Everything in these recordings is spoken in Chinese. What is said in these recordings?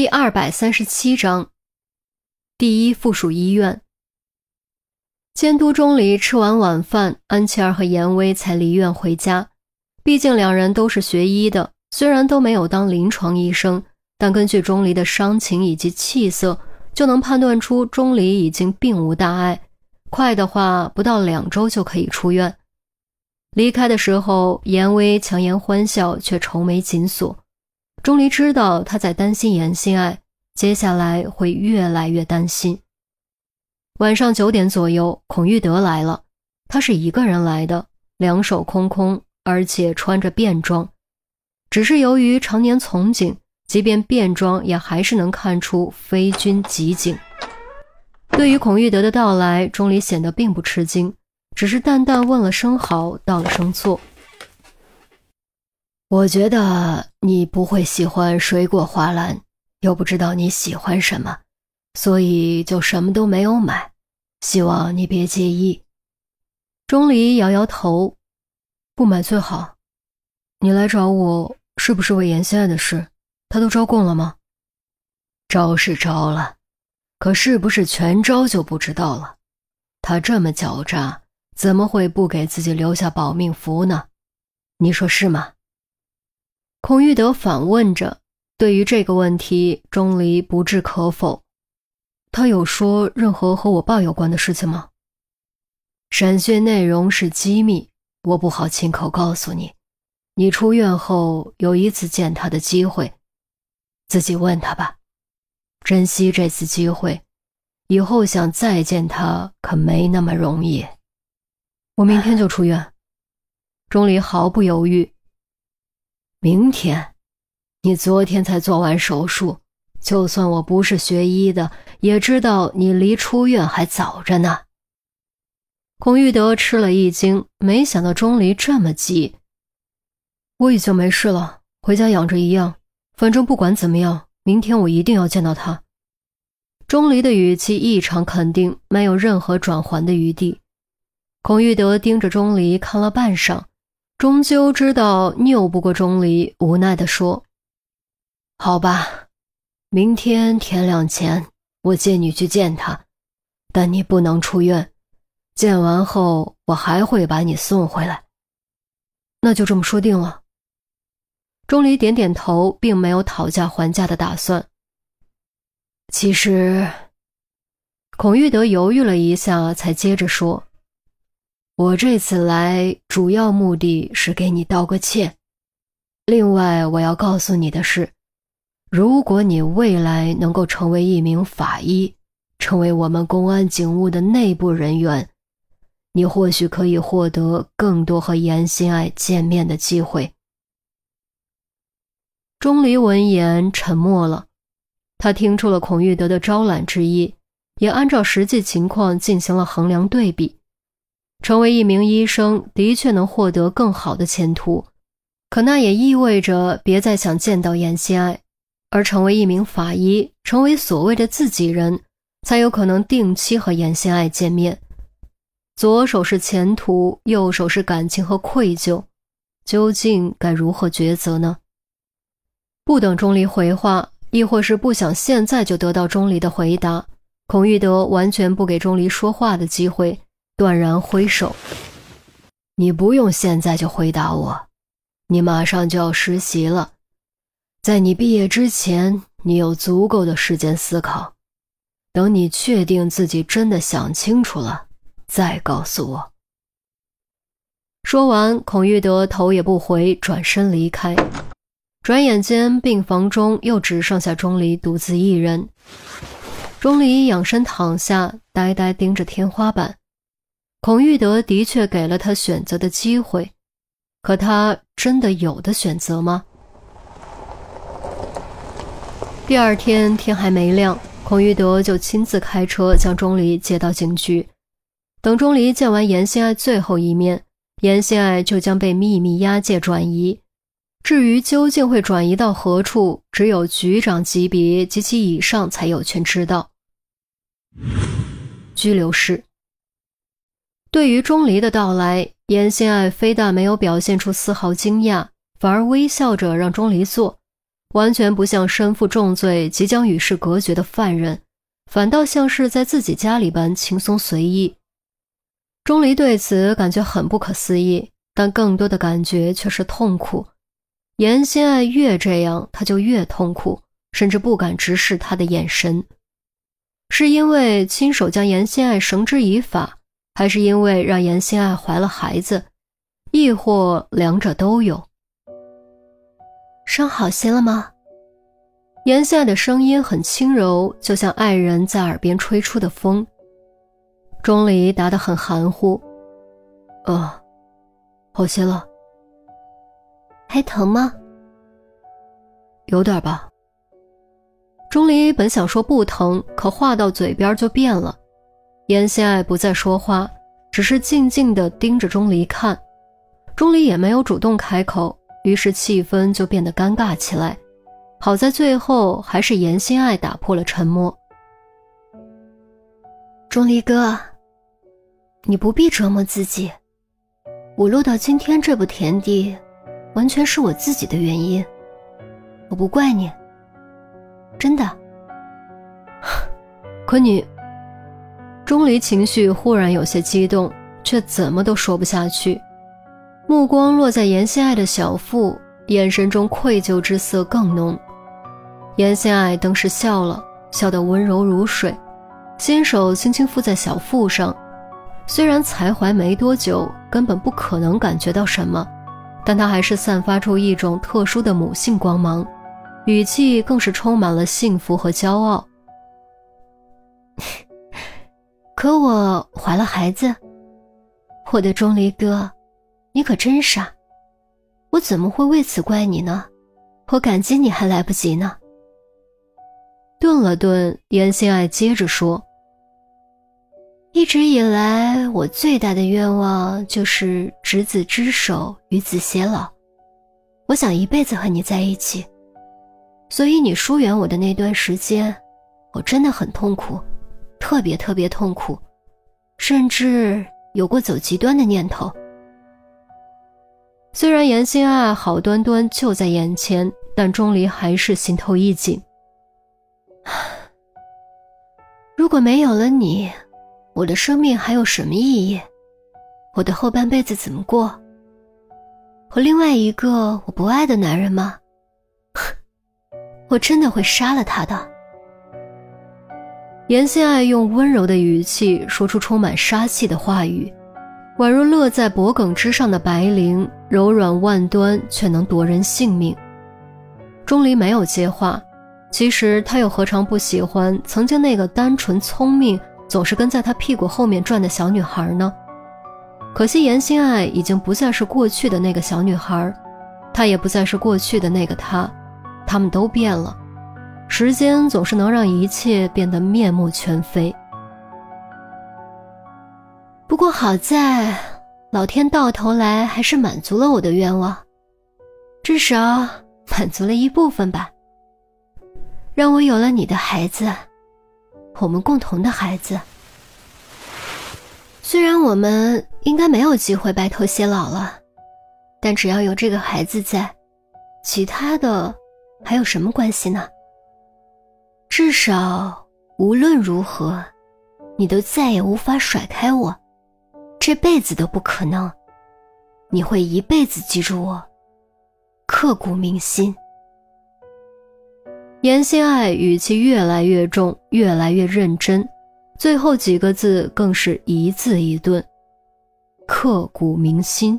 第二百三十七章，第一附属医院。监督钟离吃完晚饭，安琪儿和严威才离院回家。毕竟两人都是学医的，虽然都没有当临床医生，但根据钟离的伤情以及气色，就能判断出钟离已经并无大碍，快的话不到两周就可以出院。离开的时候，严威强颜欢笑，却愁眉紧锁。钟离知道他在担心严心爱，接下来会越来越担心。晚上九点左右，孔玉德来了，他是一个人来的，两手空空，而且穿着便装。只是由于常年从警，即便便装也还是能看出非军即警。对于孔玉德的到来，钟离显得并不吃惊，只是淡淡问了声好，道了声坐。我觉得你不会喜欢水果花篮，又不知道你喜欢什么，所以就什么都没有买。希望你别介意。钟离摇摇头，不买最好。你来找我是不是为严心爱的事？他都招供了吗？招是招了，可是不是全招就不知道了。他这么狡诈，怎么会不给自己留下保命符呢？你说是吗？孔玉德反问着：“对于这个问题，钟离不置可否。他有说任何和我爸有关的事情吗？审讯内容是机密，我不好亲口告诉你。你出院后有一次见他的机会，自己问他吧。珍惜这次机会，以后想再见他可没那么容易。我明天就出院。”钟离毫不犹豫。明天，你昨天才做完手术，就算我不是学医的，也知道你离出院还早着呢。孔玉德吃了一惊，没想到钟离这么急。我已经没事了，回家养着一样。反正不管怎么样，明天我一定要见到他。钟离的语气异常肯定，没有任何转圜的余地。孔玉德盯着钟离看了半晌。终究知道拗不过钟离，无奈地说：“好吧，明天天亮前我接你去见他，但你不能出院。见完后我还会把你送回来。那就这么说定了。”钟离点点头，并没有讨价还价的打算。其实，孔玉德犹豫了一下，才接着说。我这次来主要目的是给你道个歉。另外，我要告诉你的是，如果你未来能够成为一名法医，成为我们公安警务的内部人员，你或许可以获得更多和严心爱见面的机会。钟离闻言沉默了，他听出了孔玉德的招揽之意，也按照实际情况进行了衡量对比。成为一名医生的确能获得更好的前途，可那也意味着别再想见到严心爱；而成为一名法医，成为所谓的自己人，才有可能定期和严心爱见面。左手是前途，右手是感情和愧疚，究竟该如何抉择呢？不等钟离回话，亦或是不想现在就得到钟离的回答，孔玉德完全不给钟离说话的机会。断然挥手，你不用现在就回答我，你马上就要实习了，在你毕业之前，你有足够的时间思考，等你确定自己真的想清楚了，再告诉我。说完，孔玉德头也不回，转身离开。转眼间，病房中又只剩下钟离独自一人。钟离仰身躺下，呆呆盯着天花板。孔玉德的确给了他选择的机会，可他真的有的选择吗？第二天天还没亮，孔玉德就亲自开车将钟离接到警局。等钟离见完严心爱最后一面，严心爱就将被秘密押解转移。至于究竟会转移到何处，只有局长级别及其以上才有权知道。拘留室。对于钟离的到来，严心爱非但没有表现出丝毫惊讶，反而微笑着让钟离坐，完全不像身负重罪、即将与世隔绝的犯人，反倒像是在自己家里般轻松随意。钟离对此感觉很不可思议，但更多的感觉却是痛苦。严心爱越这样，他就越痛苦，甚至不敢直视他的眼神。是因为亲手将严心爱绳之以法，还是因为让严心爱怀了孩子，亦或两者都有？伤好些了吗？严心爱的声音很轻柔，就像爱人在耳边吹出的风。钟离答得很含糊：“呃，好些了。还疼吗？有点吧。”钟离本想说不疼，可话到嘴边就变了。严心爱不再说话，只是静静地盯着钟离看。钟离也没有主动开口。于是气氛就变得尴尬起来，好在最后还是严心爱打破了沉默。钟离哥，你不必折磨自己，我落到今天这步田地，完全是我自己的原因，我不怪你，真的。可你，钟离情绪忽然有些激动，却怎么都说不下去。目光落在严心爱的小腹，眼神中愧疚之色更浓。严心爱登时笑了，笑得温柔如水，纤手轻轻附在小腹上。虽然才怀没多久，根本不可能感觉到什么，但她还是散发出一种特殊的母性光芒，语气更是充满了幸福和骄傲。可我怀了孩子，我的钟离哥。你可真傻，我怎么会为此怪你呢？我感激你还来不及呢。顿了顿，严心爱接着说：“一直以来，我最大的愿望就是执子之手，与子偕老。我想一辈子和你在一起，所以你疏远我的那段时间，我真的很痛苦，特别特别痛苦，甚至有过走极端的念头。”虽然严心爱好端端就在眼前，但钟离还是心头一紧。如果没有了你，我的生命还有什么意义？我的后半辈子怎么过？和另外一个我不爱的男人吗？我真的会杀了他的。严心爱用温柔的语气说出充满杀气的话语。宛如乐在脖颈之上的白绫，柔软万端，却能夺人性命。钟离没有接话，其实他又何尝不喜欢曾经那个单纯聪明、总是跟在他屁股后面转的小女孩呢？可惜严心爱已经不再是过去的那个小女孩，她也不再是过去的那个他，他们都变了。时间总是能让一切变得面目全非。不过好在，老天到头来还是满足了我的愿望，至少满足了一部分吧。让我有了你的孩子，我们共同的孩子。虽然我们应该没有机会白头偕老了，但只要有这个孩子在，其他的还有什么关系呢？至少无论如何，你都再也无法甩开我。这辈子都不可能，你会一辈子记住我，刻骨铭心。严心爱语气越来越重，越来越认真，最后几个字更是一字一顿：刻骨铭心，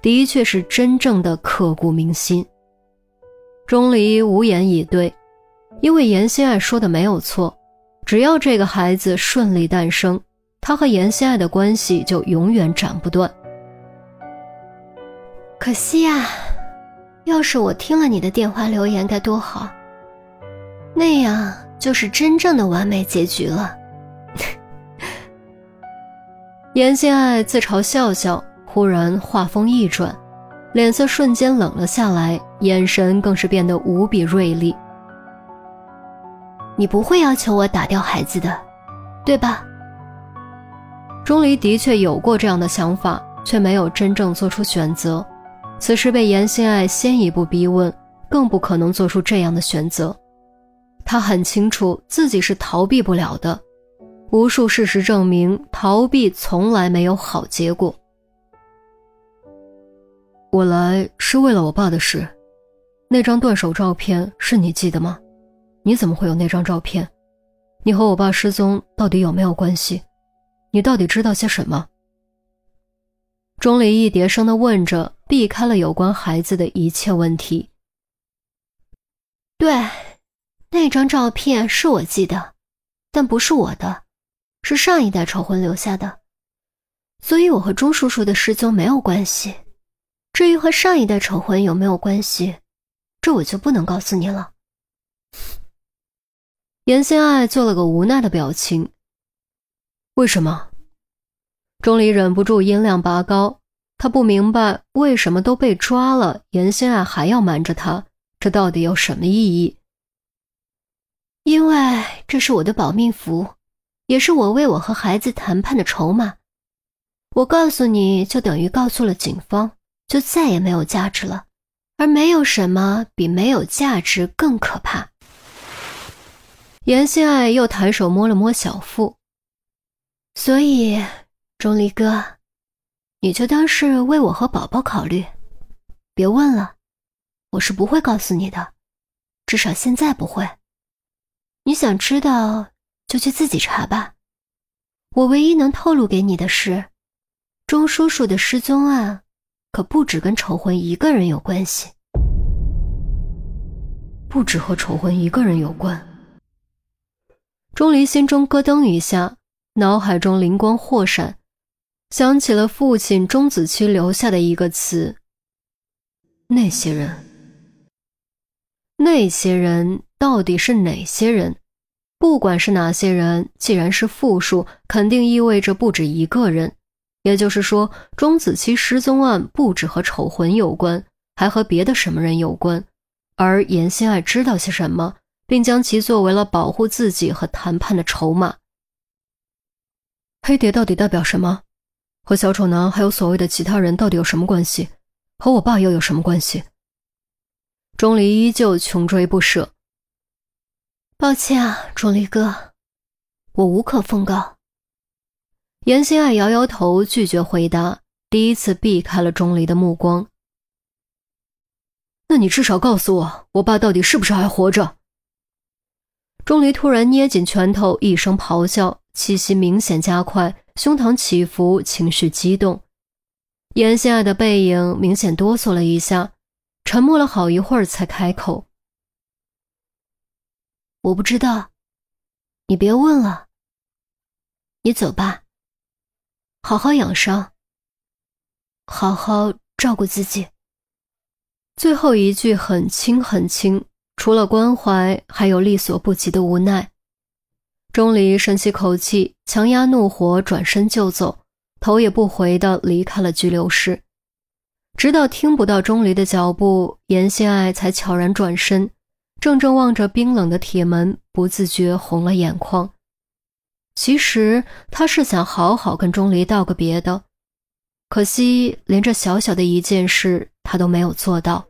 的确是真正的刻骨铭心。钟离无言以对，因为严心爱说的没有错，只要这个孩子顺利诞生。他和严心爱的关系就永远斩不断。可惜呀，要是我听了你的电话留言该多好。那样就是真正的完美结局了。严心爱自嘲笑笑，忽然话锋一转，脸色瞬间冷了下来，眼神更是变得无比锐利。你不会要求我打掉孩子的，对吧？钟离的确有过这样的想法，却没有真正做出选择。此时被严心爱先一步逼问，更不可能做出这样的选择。他很清楚自己是逃避不了的，无数事实证明，逃避从来没有好结果。我来是为了我爸的事，那张断手照片是你寄的吗？你怎么会有那张照片？你和我爸失踪到底有没有关系？你到底知道些什么？钟离一叠声的问着，避开了有关孩子的一切问题。对。那张照片是我寄的，但不是我的，是上一代丑魂留下的，所以我和钟叔叔的失踪没有关系。至于和上一代丑魂有没有关系，这我就不能告诉你了。严心爱做了个无奈的表情。为什么？钟离忍不住音量拔高，他不明白为什么都被抓了，严心爱还要瞒着他，这到底有什么意义？因为这是我的保命符，也是我为我和孩子谈判的筹码。我告诉你就等于告诉了警方，就再也没有价值了。而没有什么比没有价值更可怕。严心爱又抬手摸了摸小腹，所以钟离哥，你就当是为我和宝宝考虑。别问了，我是不会告诉你的，至少现在不会。你想知道，就去自己查吧。我唯一能透露给你的是，钟叔叔的失踪案，可不只跟丑魂一个人有关系，不止和丑魂一个人有关。钟离心中咯噔一下，脑海中灵光霍闪，想起了父亲钟子期留下的一个词：那些人。那些人。到底是哪些人？不管是哪些人，既然是复数，肯定意味着不止一个人。也就是说，钟子期失踪案不止和丑魂有关，还和别的什么人有关。而严心爱知道些什么，并将其作为了保护自己和谈判的筹码。黑蝶到底代表什么？和小丑男还有所谓的其他人到底有什么关系？和我爸又有什么关系？钟离依旧穷追不舍。抱歉啊，钟离哥，我无可奉告。严心爱摇摇头，拒绝回答，第一次避开了钟离的目光。那你至少告诉我，我爸到底是不是还活着？钟离突然捏紧拳头，一声咆哮，气息明显加快，胸膛起伏，情绪激动。严心爱的背影明显哆嗦了一下，沉默了好一会儿，才开口。我不知道，你别问了。你走吧，好好养伤，好好照顾自己。最后一句很轻很轻，除了关怀，还有力所不及的无奈。钟离深吸口气，强压怒火，转身就走，头也不回的离开了拘留室。直到听不到钟离的脚步，严心爱才悄然转身。怔怔望着冰冷的铁门，不自觉红了眼眶。其实他是想好好跟钟离道个别的，可惜连这小小的一件事他都没有做到。